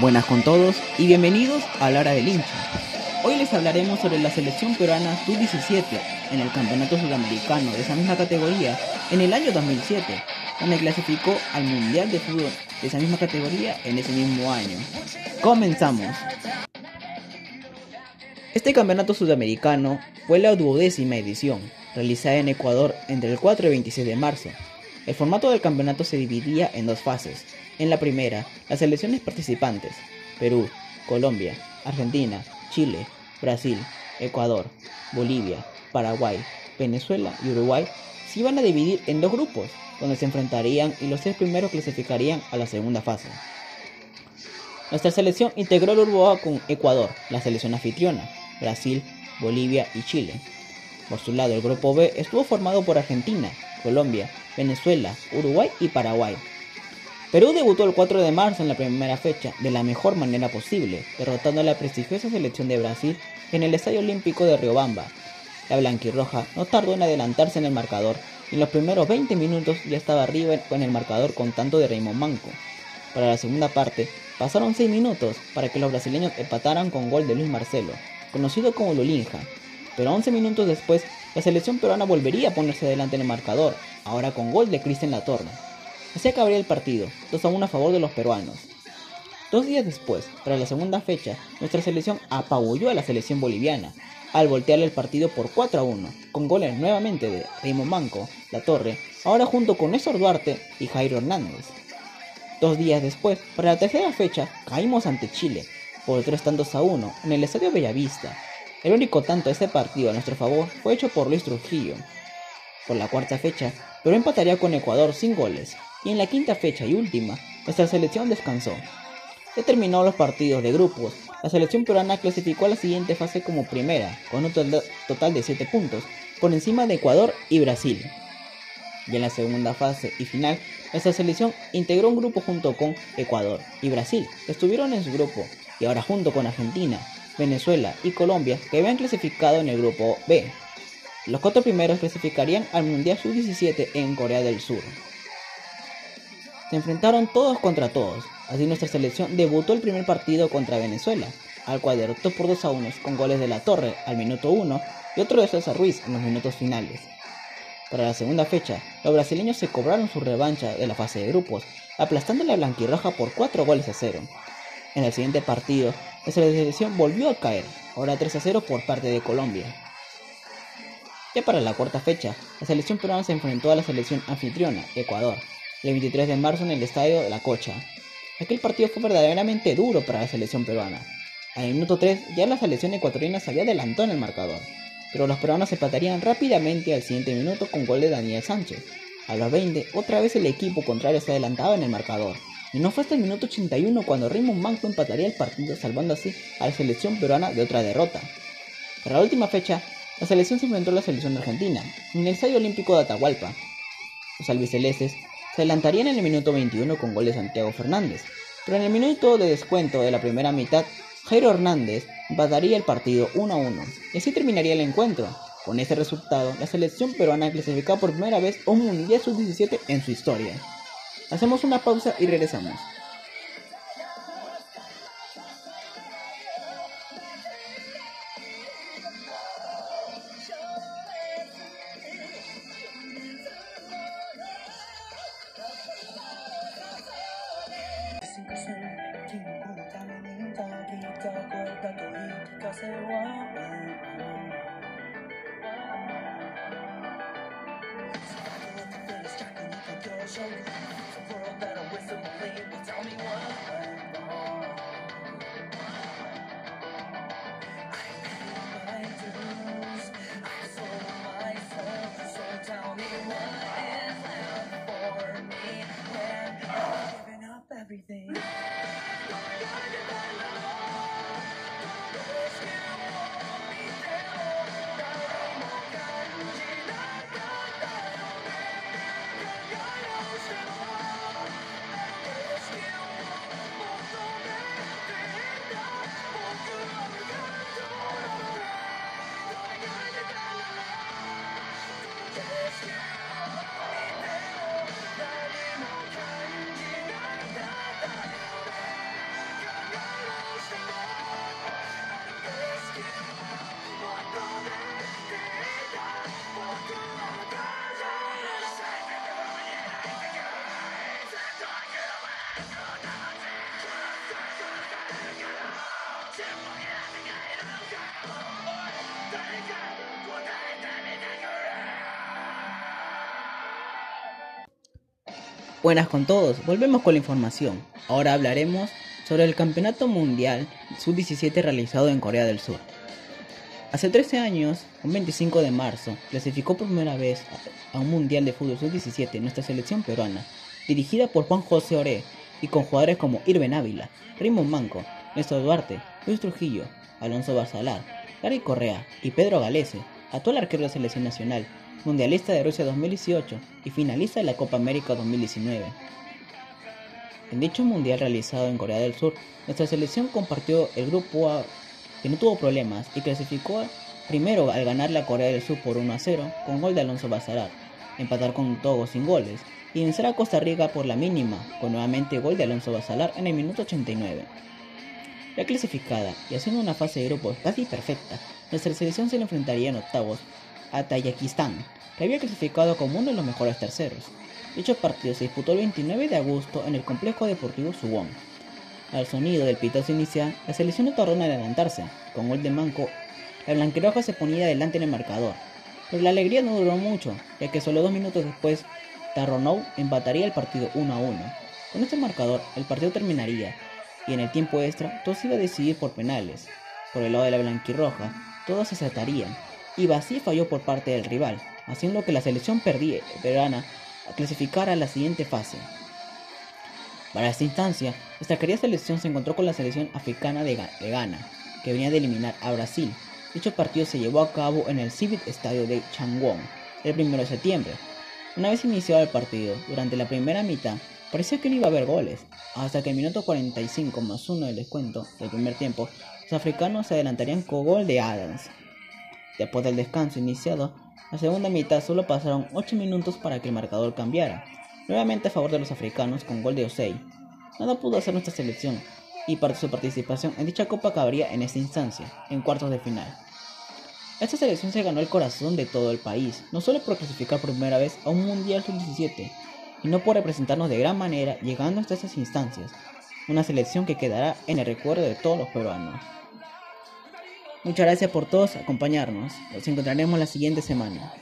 Buenas con todos y bienvenidos a la hora del hincha. Hoy les hablaremos sobre la selección peruana sub-17 en el Campeonato Sudamericano de esa misma categoría en el año 2007, donde clasificó al Mundial de Fútbol de esa misma categoría en ese mismo año. Comenzamos. Este campeonato sudamericano fue la duodécima edición, realizada en Ecuador entre el 4 y 26 de marzo. El formato del campeonato se dividía en dos fases. En la primera, las selecciones participantes, Perú, Colombia, Argentina, Chile, Brasil, Ecuador, Bolivia, Paraguay, Venezuela y Uruguay, se iban a dividir en dos grupos, donde se enfrentarían y los tres primeros clasificarían a la segunda fase. Nuestra selección integró el A con Ecuador, la selección anfitriona, Brasil, Bolivia y Chile. Por su lado, el grupo B estuvo formado por Argentina, Colombia, Venezuela, Uruguay y Paraguay. Perú debutó el 4 de marzo en la primera fecha de la mejor manera posible, derrotando a la prestigiosa selección de Brasil en el Estadio Olímpico de Riobamba. La blanquirroja no tardó en adelantarse en el marcador y en los primeros 20 minutos ya estaba arriba con el marcador con tanto de Raymond Manco. Para la segunda parte, pasaron 6 minutos para que los brasileños empataran con gol de Luis Marcelo, conocido como Lulinja, pero 11 minutos después, la selección peruana volvería a ponerse delante en el marcador, ahora con gol de Cristian Latorre. Así acabaría el partido, 2 a 1 a favor de los peruanos. Dos días después, para la segunda fecha, nuestra selección apabulló a la selección boliviana, al voltearle el partido por 4 a 1, con goles nuevamente de Raymond Manco, La Torre, ahora junto con Néstor Duarte y Jairo Hernández. Dos días después, para la tercera fecha, caímos ante Chile, por 3 tantos a 1, en el Estadio Bellavista. El único tanto de este partido a nuestro favor fue hecho por Luis Trujillo. Por la cuarta fecha, Perú empataría con Ecuador sin goles, y en la quinta fecha y última, nuestra selección descansó. Ya terminó los partidos de grupos, la selección peruana clasificó a la siguiente fase como primera, con un total de 7 puntos, por encima de Ecuador y Brasil. Y en la segunda fase y final, nuestra selección integró un grupo junto con Ecuador y Brasil, que estuvieron en su grupo, y ahora junto con Argentina, Venezuela y Colombia, que habían clasificado en el grupo B. Los cuatro primeros clasificarían al Mundial Sub-17 en Corea del Sur. Se enfrentaron todos contra todos, así nuestra selección debutó el primer partido contra Venezuela, al cual derrotó por 2 a 1 con goles de la Torre al minuto 1 y otro de César Ruiz en los minutos finales. Para la segunda fecha, los brasileños se cobraron su revancha de la fase de grupos, aplastando a la blanquirroja por 4 goles a 0. En el siguiente partido, la selección volvió a caer, ahora 3 a 0 por parte de Colombia. Ya para la cuarta fecha, la selección peruana se enfrentó a la selección anfitriona, Ecuador, el 23 de marzo en el estadio La Cocha. Aquel partido fue verdaderamente duro para la selección peruana. Al minuto 3 ya la selección ecuatoriana se había adelantado en el marcador, pero los peruanos empatarían rápidamente al siguiente minuto con gol de Daniel Sánchez. A los 20, otra vez el equipo contrario se adelantaba en el marcador, y no fue hasta el minuto 81 cuando Raymond Manco empataría el partido salvando así a la selección peruana de otra derrota. Para la última fecha, la selección se enfrentó a la selección argentina, en el Estadio Olímpico de Atahualpa. Los albicelestes se adelantarían en el minuto 21 con gol de Santiago Fernández, pero en el minuto de descuento de la primera mitad, Jairo Hernández empataría el partido 1 a 1, y así terminaría el encuentro. Con ese resultado, la selección peruana clasificó por primera vez a un Mundial Sub-17 en su historia. Hacemos una pausa y regresamos. Yeah. Buenas con todos, volvemos con la información. Ahora hablaremos sobre el Campeonato Mundial Sub-17 realizado en Corea del Sur. Hace 13 años, un 25 de marzo, clasificó por primera vez a un Mundial de Fútbol Sub-17 nuestra selección peruana, dirigida por Juan José Ore y con jugadores como Irben Ávila, Raymond Manco, Néstor Duarte, Luis Trujillo, Alonso Barsalar, Gary Correa y Pedro Galese, actual arquero de la selección nacional, mundialista de Rusia 2018 y finalista de la Copa América 2019. En dicho mundial realizado en Corea del Sur, nuestra selección compartió el grupo A que no tuvo problemas y clasificó primero al ganar la Corea del Sur por 1 a 0 con gol de Alonso Bazarar, empatar con Togo sin goles y vencer a Costa Rica por la mínima con nuevamente gol de Alonso Basalar en el minuto 89. Ya clasificada y haciendo una fase de grupos casi perfecta, nuestra selección se le enfrentaría en octavos a Tayikistán, que había clasificado como uno de los mejores terceros. Dicho partido se disputó el 29 de agosto en el complejo deportivo Suwon. Al sonido del pitazo inicial, la selección no tardó en adelantarse. Con gol de Manco, la blanqueroja se ponía delante en el marcador. Pero la alegría no duró mucho, ya que solo dos minutos después, Tarronou empataría el partido 1 a 1. Con este marcador, el partido terminaría, y en el tiempo extra, todo se iba a decidir por penales. Por el lado de la blanquirroja, todos se saltarían, y Basí falló por parte del rival, haciendo que la selección peruana clasificara a la siguiente fase. Para esta instancia, esta querida selección se encontró con la selección africana de, Ghana, que venía de eliminar a Brasil. Dicho partido se llevó a cabo en el Civic Estadio de Changwon el 1 de septiembre. Una vez iniciado el partido, durante la primera mitad, parecía que no iba a haber goles, hasta que el minuto 45 más uno del descuento del primer tiempo, los africanos se adelantarían con gol de Adams. Después del descanso iniciado, la segunda mitad solo pasaron 8 minutos para que el marcador cambiara, nuevamente a favor de los africanos con gol de Osei. Nada pudo hacer nuestra selección, y su participación en dicha copa acabaría en esta instancia, en cuartos de final. Esta selección se ganó el corazón de todo el país, no solo por clasificar por primera vez a un Mundial Sub-17, sino por representarnos de gran manera llegando hasta estas instancias, una selección que quedará en el recuerdo de todos los peruanos. Muchas gracias por todos acompañarnos. Nos encontraremos la siguiente semana.